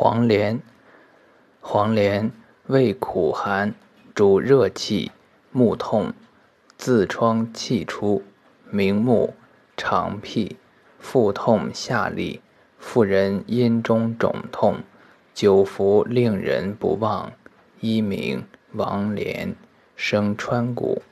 黄连，黄连味苦寒，主热气、目痛、自疮气出、明目、肠癖、腹痛下痢。妇人阴中肿痛，久服令人不忘。一名王连，生川谷。